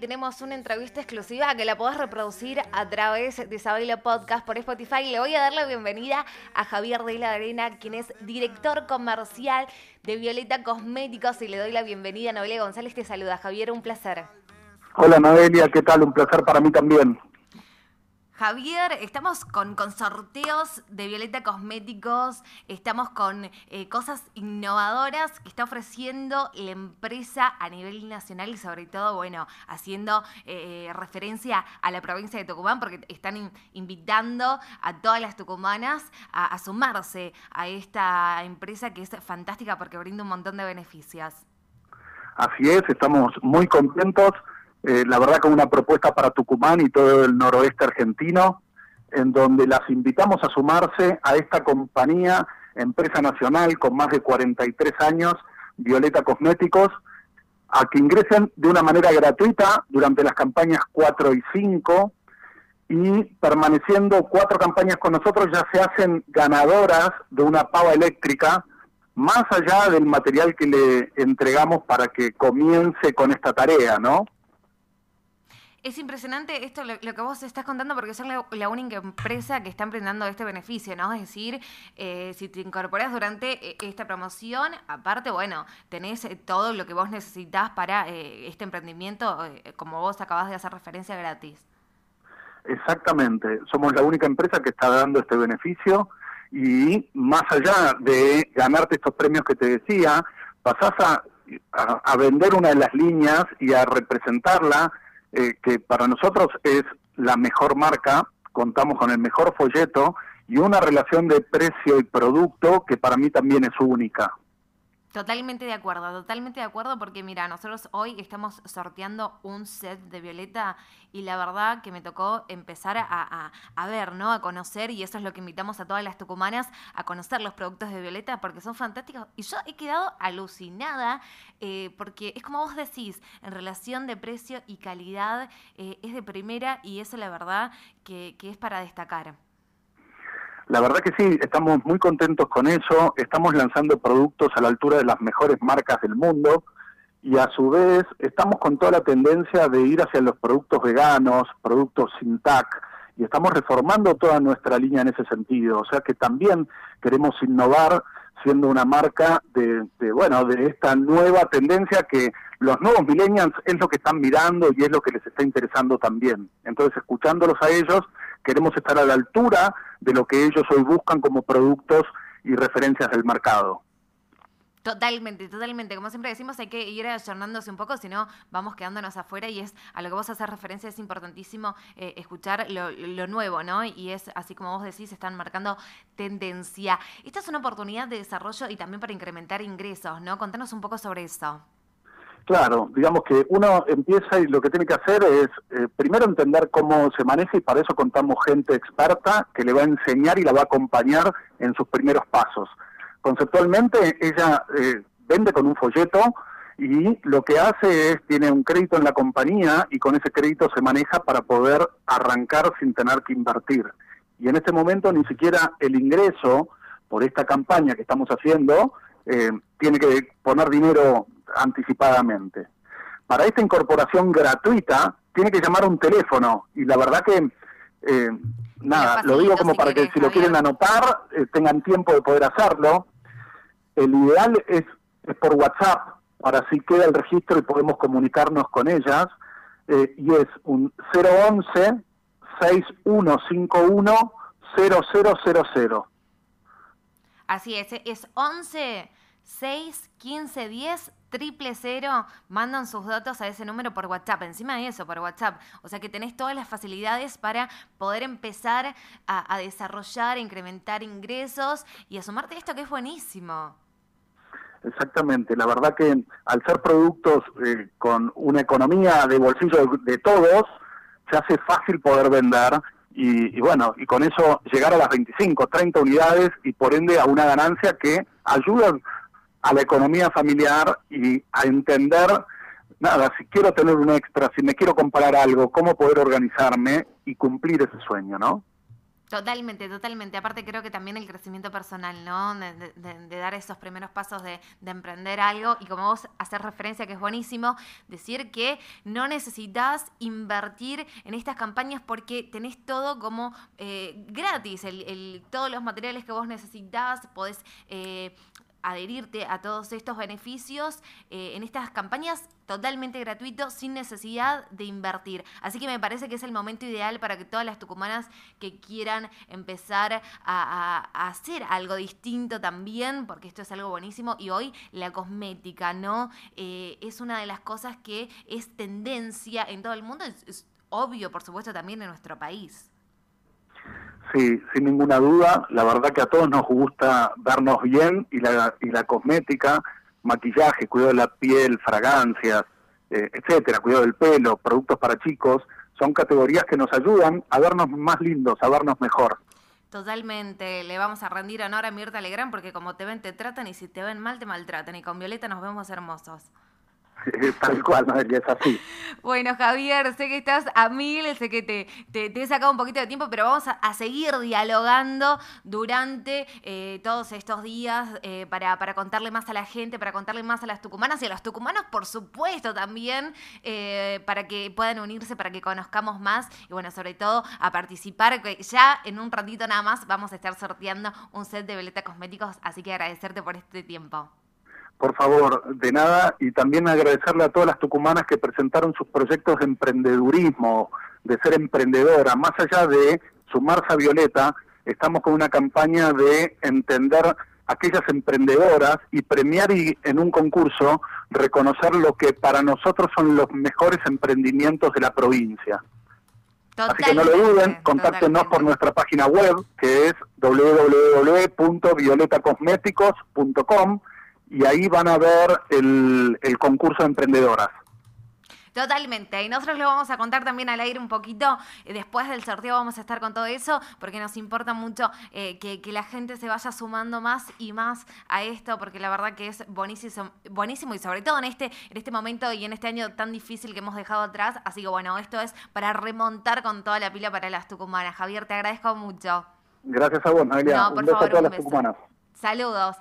Tenemos una entrevista exclusiva que la podés reproducir a través de Sabela Podcast por Spotify. Le voy a dar la bienvenida a Javier de la Arena, quien es director comercial de Violeta Cosméticos. Y le doy la bienvenida a Noelia González. Te saluda, Javier. Un placer. Hola, Noelia. ¿Qué tal? Un placer para mí también. Javier, estamos con, sorteos de Violeta Cosméticos, estamos con eh, cosas innovadoras que está ofreciendo la empresa a nivel nacional y sobre todo, bueno, haciendo eh, referencia a la provincia de Tucumán porque están invitando a todas las tucumanas a sumarse a esta empresa que es fantástica porque brinda un montón de beneficios. Así es, estamos muy contentos eh, la verdad con una propuesta para Tucumán y todo el noroeste argentino, en donde las invitamos a sumarse a esta compañía, empresa nacional con más de 43 años, Violeta Cosméticos, a que ingresen de una manera gratuita durante las campañas 4 y 5 y permaneciendo cuatro campañas con nosotros ya se hacen ganadoras de una pava eléctrica, más allá del material que le entregamos para que comience con esta tarea, ¿no? Es impresionante esto, lo, que vos estás contando, porque sos la, única empresa que está emprendendo este beneficio, ¿no? Es decir, eh, si te incorporas durante eh, esta promoción, aparte, bueno, tenés eh, todo lo que vos necesitas para este emprendimiento, como vos acabas de hacer referencia gratis. Exactamente, somos la única empresa que está dando este beneficio y más allá de ganarte estos premios que te decía, pasás a vender una de las líneas y a representarla eh, que para nosotros es la mejor marca, contamos con el mejor folleto y una relación de precio y producto que para mí también es única. Totalmente de acuerdo, totalmente de acuerdo porque mira, nosotros hoy estamos sorteando un set de Violeta y la verdad que me tocó empezar a, ver, ¿no? A conocer y eso es lo que invitamos a todas las tucumanas a conocer los productos de Violeta porque son fantásticos y yo he quedado alucinada eh, porque es como vos decís, en relación de precio y calidad eh, es de primera y eso la verdad que es para destacar. La verdad que sí, estamos muy contentos con eso, estamos lanzando productos a la altura de las mejores marcas del mundo y a su vez estamos con toda la tendencia de ir hacia los productos veganos, productos sin TAC, y estamos reformando toda nuestra línea en ese sentido. O sea que también queremos innovar siendo una marca de, bueno, de esta nueva tendencia que los nuevos millennials es lo que están mirando y es lo que les está interesando también. Entonces, escuchándolos a ellos, queremos estar a la altura de lo que ellos hoy buscan como productos y referencias del mercado. Totalmente, totalmente. Como siempre decimos, hay que ir ayornándose un poco, si no vamos quedándonos afuera y es a lo que vos haces referencia, es importantísimo eh, escuchar lo, lo, nuevo, ¿no? Y es así como vos decís, están marcando tendencia. Esta es una oportunidad de desarrollo y también para incrementar ingresos, ¿no? Contanos un poco sobre eso. Claro, digamos que uno empieza y lo que tiene que hacer es eh, primero entender cómo se maneja y para eso contamos gente experta que le va a enseñar y la va a acompañar en sus primeros pasos. Conceptualmente ella eh, vende con un folleto y lo que hace es, tiene un crédito en la compañía y con ese crédito se maneja para poder arrancar sin tener que invertir. Y en este momento ni siquiera el ingreso por esta campaña que estamos haciendo eh, tiene que poner dinero anticipadamente. Para esta incorporación gratuita tiene que llamar un teléfono y la verdad que, eh, nada, lo digo como para que si lo quieren anotar eh, tengan tiempo de poder hacerlo. El ideal es, es, por WhatsApp, para así queda el registro y podemos comunicarnos con ellas. Eh, y es un 011 6151 0000. Así es, es 11 6 15 10 triple cero, mandan sus datos a ese número por WhatsApp, encima de eso, por WhatsApp. O sea que tenés todas las facilidades para poder empezar a, desarrollar, incrementar ingresos y a sumarte esto que es buenísimo. Exactamente, la verdad que al ser productos eh, con una economía de bolsillo de, todos, se hace fácil poder vender y, y, bueno, y con eso llegar a las 25, 30 unidades y por ende a una ganancia que ayuda a la economía familiar y a entender, nada, si quiero tener un extra, si me quiero comprar algo, cómo poder organizarme y cumplir ese sueño, ¿no? Totalmente, totalmente. Aparte creo que también el crecimiento personal, ¿no? De, dar esos primeros pasos de, emprender algo y como vos hacer referencia que es buenísimo, decir que no necesitas invertir en estas campañas porque tenés todo como eh, gratis, el, todos los materiales que vos necesitas, podés... Eh, adherirte a todos estos beneficios eh, en estas campañas totalmente gratuito, sin necesidad de invertir. Así que me parece que es el momento ideal para que todas las tucumanas que quieran empezar a, hacer algo distinto también, porque esto es algo buenísimo, y hoy la cosmética, ¿no? Eh, es una de las cosas que es tendencia en todo el mundo, es obvio, por supuesto, también en nuestro país. Sí, sin ninguna duda. La verdad que a todos nos gusta vernos bien y la, y la cosmética, maquillaje, cuidado de la piel, fragancias, eh, etcétera, cuidado del pelo, productos para chicos, son categorías que nos ayudan a vernos más lindos, a vernos mejor. Totalmente, le vamos a rendir honor a Mirta Legrand porque como te ven te tratan y si te ven mal te maltratan y con Violeta nos vemos hermosos. Tal cual, María, es así. Bueno, Javier, sé que estás a mil, sé que te, te, he sacado un poquito de tiempo, pero vamos a, seguir dialogando durante eh, todos estos días eh, para, para, contarle más a la gente, para contarle más a las tucumanas y a los tucumanos, por supuesto, también, eh, para que puedan unirse, para que conozcamos más y, bueno, sobre todo a participar, que ya en un ratito nada más vamos a estar sorteando un set de veleta cosméticos, así que agradecerte por este tiempo. Por favor, de nada, y también agradecerle a todas las tucumanas que presentaron sus proyectos de emprendedurismo, de ser emprendedora. Más allá de sumarse a Violeta, estamos con una campaña de entender aquellas emprendedoras y premiar y en un concurso reconocer lo que para nosotros son los mejores emprendimientos de la provincia. Así que no lo duden, contáctenos por nuestra página web que es www.violetacosméticos.com y ahí van a ver el, concurso de emprendedoras. Totalmente. Y nosotros lo vamos a contar también al aire un poquito. Eh, después del sorteo vamos a estar con todo eso, porque nos importa mucho eh, que, la gente se vaya sumando más y más a esto, porque la verdad que es buenísimo, buenísimo y sobre todo en este, en este momento y en este año tan difícil que hemos dejado atrás. Así que bueno, esto es para remontar con toda la pila para las tucumanas. Javier, te agradezco mucho. Gracias a vos, Noelia. un beso a todas las tucumanas. Saludos.